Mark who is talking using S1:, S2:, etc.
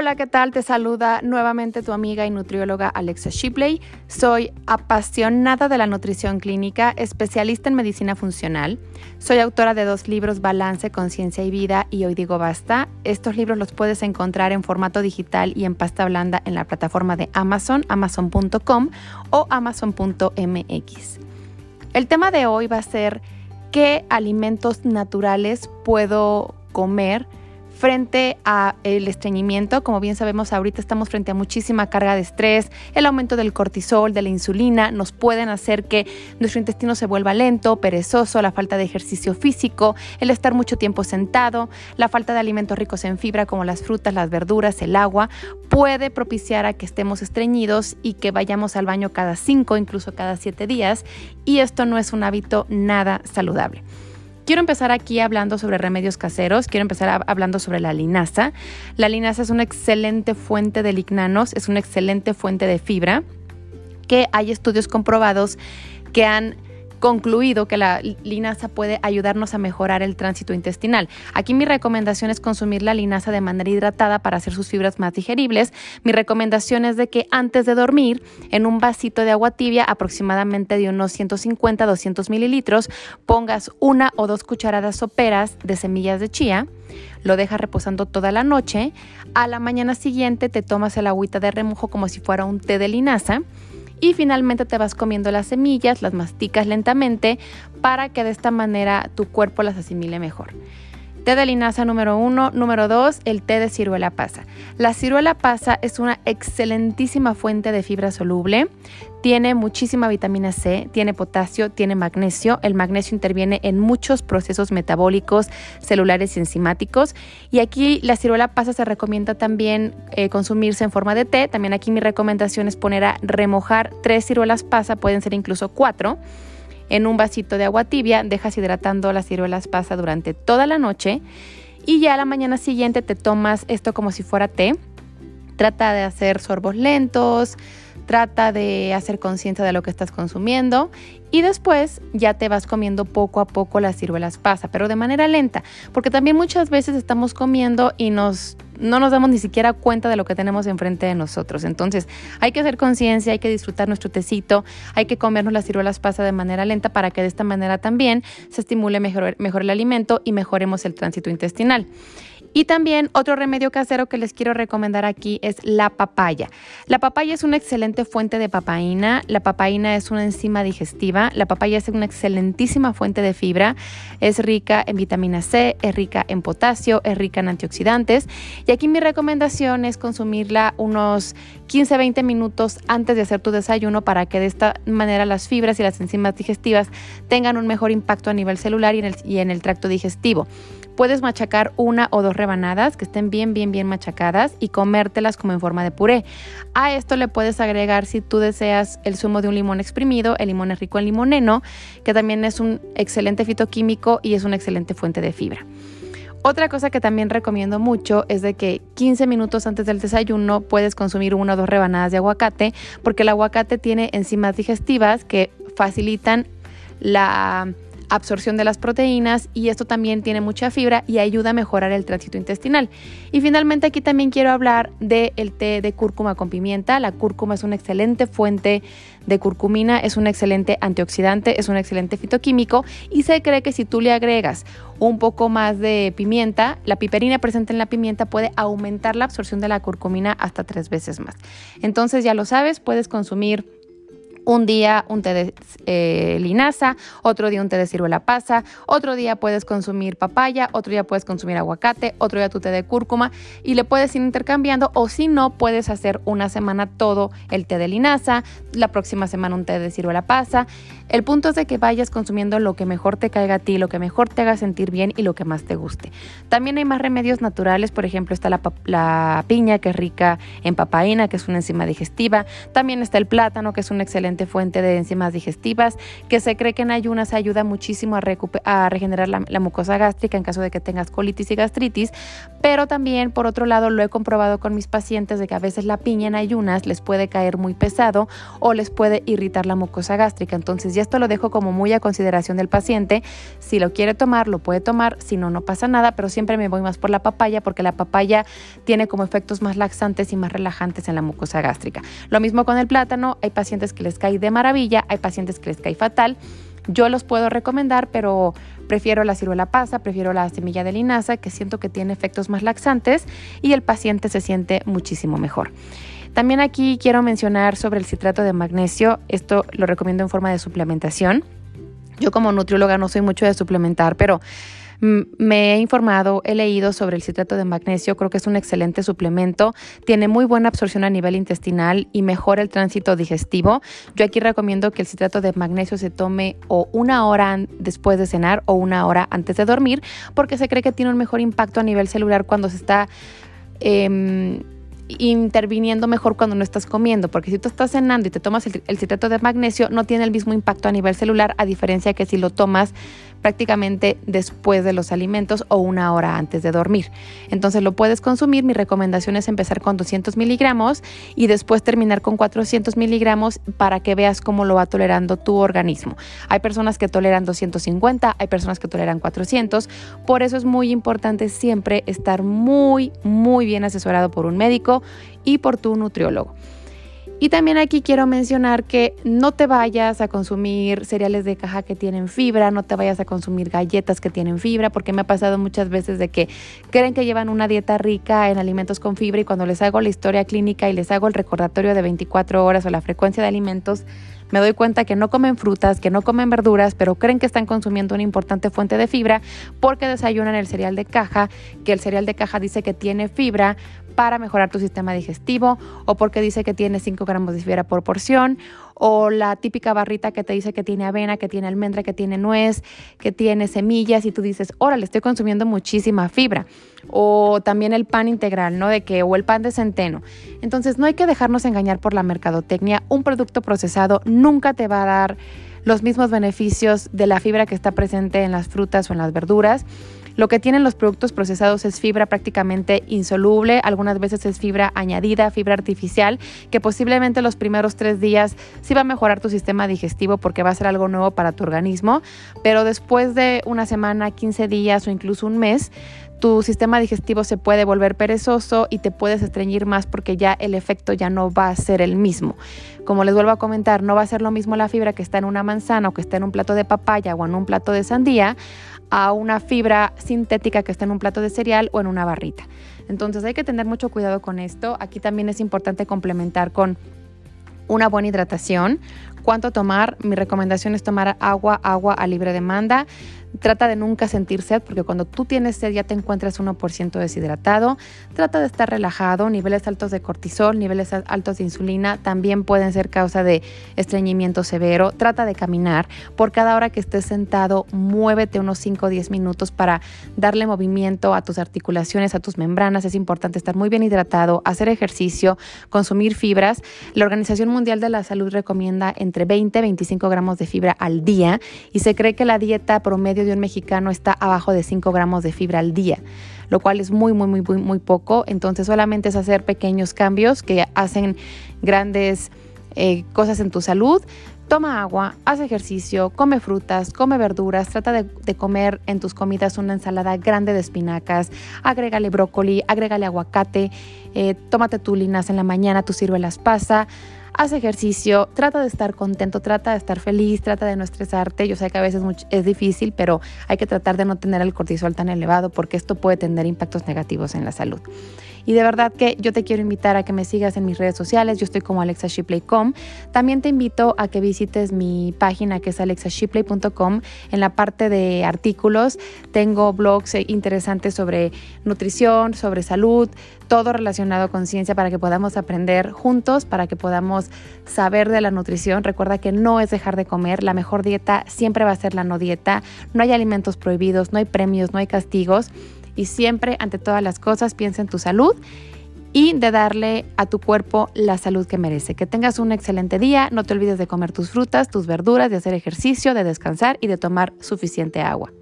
S1: Hola, ¿qué tal? Te saluda nuevamente tu amiga y nutrióloga Alexa Shipley. Soy apasionada de la nutrición clínica, especialista en medicina funcional. Soy autora de dos libros, Balance, Conciencia y Vida y Hoy Digo Basta. Estos libros los puedes encontrar en formato digital y en pasta blanda en la plataforma de Amazon, amazon.com o amazon.mx. El tema de hoy va a ser qué alimentos naturales puedo comer frente a el estreñimiento. Como bien sabemos, ahorita estamos frente a muchísima carga de estrés, el aumento del cortisol, de la insulina, nos pueden hacer que nuestro intestino se vuelva lento, perezoso, la falta de ejercicio físico, el estar mucho tiempo sentado, la falta de alimentos ricos en fibra como las frutas, las verduras, el agua, puede propiciar a que estemos estreñidos y que vayamos al baño cada cinco, incluso cada siete días, y esto no es un hábito nada saludable. Quiero empezar aquí hablando sobre remedios caseros, quiero empezar hablando sobre la linaza. La linaza es una excelente fuente de lignanos, es una excelente fuente de fibra, que hay estudios comprobados que han concluido que la linaza puede ayudarnos a mejorar el tránsito intestinal. Aquí mi recomendación es consumir la linaza de manera hidratada para hacer sus fibras más digeribles. Mi recomendación es de que antes de dormir, en un vasito de agua tibia, aproximadamente de unos 150 200 mililitros, pongas una o dos cucharadas soperas de semillas de chía lo dejas reposando toda la noche. A la mañana siguiente te tomas el agüita de remojo como si fuera un té de linaza y finalmente te vas comiendo las semillas, las masticas lentamente para que de esta manera tu cuerpo las asimile mejor. Té de linaza número uno. Número dos, el té de ciruela pasa. La ciruela pasa es una excelentísima fuente de fibra soluble. Tiene muchísima vitamina C, tiene potasio, tiene magnesio. El magnesio interviene en muchos procesos metabólicos, celulares y enzimáticos. Y aquí la ciruela pasa se recomienda también eh, consumirse en forma de té. También aquí mi recomendación es poner a remojar tres ciruelas pasa, pueden ser incluso cuatro en un vasito de agua tibia, dejas hidratando las ciruelas pasa durante toda la noche y ya a la mañana siguiente te tomas esto como si fuera té. Trata de hacer sorbos lentos, trata de hacer conciencia de lo que estás consumiendo y después ya te vas comiendo poco a poco las ciruelas pasa, pero de manera lenta, porque también muchas veces estamos comiendo y nos no nos damos ni siquiera cuenta de lo que tenemos enfrente de nosotros. Entonces, hay que hacer conciencia, hay que disfrutar nuestro tecito, hay que comernos las ciruelas pasa de manera lenta para que de esta manera también se estimule mejor, mejor el alimento y mejoremos el tránsito intestinal. Y también otro remedio casero que les quiero recomendar aquí es la papaya. La papaya es una excelente fuente de papaína. La papaína es una enzima digestiva. La papaya es una excelentísima fuente de fibra. Es rica en vitamina C, es rica en potasio, es rica en antioxidantes. Y aquí mi recomendación es consumirla unos 15-20 minutos antes de hacer tu desayuno para que de esta manera las fibras y las enzimas digestivas tengan un mejor impacto a nivel celular y en el, y en el tracto digestivo. Puedes machacar una o dos rebanadas que estén bien, bien, bien machacadas y comértelas como en forma de puré. A esto le puedes agregar, si tú deseas, el zumo de un limón exprimido. El limón es rico en limoneno, que también es un excelente fitoquímico y es una excelente fuente de fibra. Otra cosa que también recomiendo mucho es de que 15 minutos antes del desayuno puedes consumir una o dos rebanadas de aguacate, porque el aguacate tiene enzimas digestivas que facilitan la absorción de las proteínas y esto también tiene mucha fibra y ayuda a mejorar el tránsito intestinal. Y finalmente aquí también quiero hablar del té de cúrcuma con pimienta. La cúrcuma es una excelente fuente de curcumina, es un excelente antioxidante, es un excelente fitoquímico y se cree que si tú le agregas un poco más de pimienta, la piperina presente en la pimienta puede aumentar la absorción de la curcumina hasta tres veces más. Entonces ya lo sabes, puedes consumir un día un té de eh, linaza, otro día un té de ciruela pasa, otro día puedes consumir papaya, otro día puedes consumir aguacate, otro día tu té de cúrcuma y le puedes ir intercambiando o si no puedes hacer una semana todo el té de linaza, la próxima semana un té de ciruela pasa. El punto es de que vayas consumiendo lo que mejor te caiga a ti, lo que mejor te haga sentir bien y lo que más te guste. También hay más remedios naturales, por ejemplo está la, la piña que es rica en papaína, que es una enzima digestiva. También está el plátano, que es un excelente fuente de enzimas digestivas, que se cree que en ayunas ayuda muchísimo a, regenerar la, mucosa gástrica en caso de que tengas colitis y gastritis, pero también por otro lado lo he comprobado con mis pacientes de que a veces la piña en ayunas les puede caer muy pesado o les puede irritar la mucosa gástrica, entonces ya esto lo dejo como muy a consideración del paciente. Si lo quiere tomar, lo puede tomar, si no, no pasa nada, pero siempre me voy más por la papaya porque la papaya tiene como efectos más laxantes y más relajantes en la mucosa gástrica. Lo mismo con el plátano, hay pacientes que les cae de maravilla, hay pacientes que les cae fatal. Yo los puedo recomendar, pero prefiero la ciruela pasa, prefiero la semilla de linaza, que siento que tiene efectos más laxantes y el paciente se siente muchísimo mejor. También aquí quiero mencionar sobre el citrato de magnesio. Esto lo recomiendo en forma de suplementación. Yo como nutrióloga no soy mucho de suplementar, pero me he informado, he leído sobre el citrato de magnesio, creo que es un excelente suplemento, tiene muy buena absorción a nivel intestinal y mejora el tránsito digestivo. Yo aquí recomiendo que el citrato de magnesio se tome o una hora después de cenar o una hora antes de dormir, porque se cree que tiene un mejor impacto a nivel celular cuando se está... Em, interviniendo mejor cuando no estás comiendo, porque si tú estás cenando y te tomas el, el, citrato de magnesio, no tiene el mismo impacto a nivel celular, a diferencia que si lo tomas prácticamente después de los alimentos o una hora antes de dormir. Entonces lo puedes consumir. Mi recomendación es empezar con 200 miligramos y después terminar con 400 miligramos para que veas cómo lo va tolerando tu organismo. Hay personas que toleran 250, hay personas que toleran 400. Por eso es muy importante siempre estar muy, muy bien asesorado por un médico y por tu nutriólogo. Y también aquí quiero mencionar que no te vayas a consumir cereales de caja que tienen fibra, no te vayas a consumir galletas que tienen fibra, porque me ha pasado muchas veces de que creen que llevan una dieta rica en alimentos con fibra y cuando les hago la historia clínica y les hago el recordatorio de 24 horas o la frecuencia de alimentos, me doy cuenta que no comen frutas, que no comen verduras, pero creen que están consumiendo una importante fuente de fibra porque desayunan el cereal de caja, que el cereal de caja dice que tiene fibra, para mejorar tu sistema digestivo o porque dice que tiene 5 gramos de fibra por porción o la típica barrita que te dice que tiene avena, que tiene almendra, que tiene nuez, que tiene semillas y tú dices, órale, estoy consumiendo muchísima fibra. O también el pan integral, ¿no? De que, o el pan de centeno. Entonces no hay que dejarnos engañar por la mercadotecnia. Un producto procesado nunca te va a dar los mismos beneficios de la fibra que está presente en las frutas o en las verduras. Lo que tienen los productos procesados es fibra prácticamente insoluble, algunas veces es fibra añadida, fibra artificial, que posiblemente los primeros tres días sí va a mejorar tu sistema digestivo porque va a ser algo nuevo para tu organismo, pero después de una semana, 15 días o incluso un mes, tu sistema digestivo se puede volver perezoso y te puedes estreñir más porque ya el efecto ya no va a ser el mismo. Como les vuelvo a comentar, no va a ser lo mismo la fibra que está en una manzana o que está en un plato de papaya o en un plato de sandía a una fibra sintética que está en un plato de cereal o en una barrita. Entonces hay que tener mucho cuidado con esto. Aquí también es importante complementar con una buena hidratación. ¿Cuánto tomar? Mi recomendación es tomar agua, agua a libre demanda. Trata de nunca sentir sed porque cuando tú tienes sed ya te encuentras 1% deshidratado. Trata de estar relajado. Niveles altos de cortisol, niveles altos de insulina también pueden ser causa de estreñimiento severo. Trata de caminar. Por cada hora que estés sentado, muévete unos 5 o 10 minutos para darle movimiento a tus articulaciones, a tus membranas. Es importante estar muy bien hidratado, hacer ejercicio, consumir fibras. La Organización Mundial de la Salud recomienda entre 20 y 25 gramos de fibra al día y se cree que la dieta promedio de un mexicano está abajo de 5 gramos de fibra al día, lo cual es muy, muy, muy, muy, poco. Entonces solamente es hacer pequeños cambios que hacen grandes eh, cosas en tu salud. Toma agua, haz ejercicio, come frutas, come verduras, trata de, comer en tus comidas una ensalada grande de espinacas, agrégale brócoli, agrégale aguacate, eh, tómate tu linas en la mañana, tu ciruelas pasa, haz ejercicio, trata de estar contento, trata de estar feliz, trata de no estresarte. Yo sé que a veces es difícil, pero hay que tratar de no tener el cortisol tan elevado porque esto puede tener impactos negativos en la salud. Y de verdad que yo te quiero invitar a que me sigas en mis redes sociales. Yo estoy como alexashipley.com. También te invito a que visites mi página que es alexashipley.com. En la parte de artículos tengo blogs interesantes sobre nutrición, sobre salud, todo relacionado con ciencia para que podamos aprender juntos, para que podamos saber de la nutrición. Recuerda que no es dejar de comer. La mejor dieta siempre va a ser la no dieta. No hay alimentos prohibidos, no hay premios, no hay castigos y siempre, ante todas las cosas, piensa en tu salud y de darle a tu cuerpo la salud que merece. Que tengas un excelente día, no te olvides de comer tus frutas, tus verduras, de hacer ejercicio, de descansar y de tomar suficiente agua.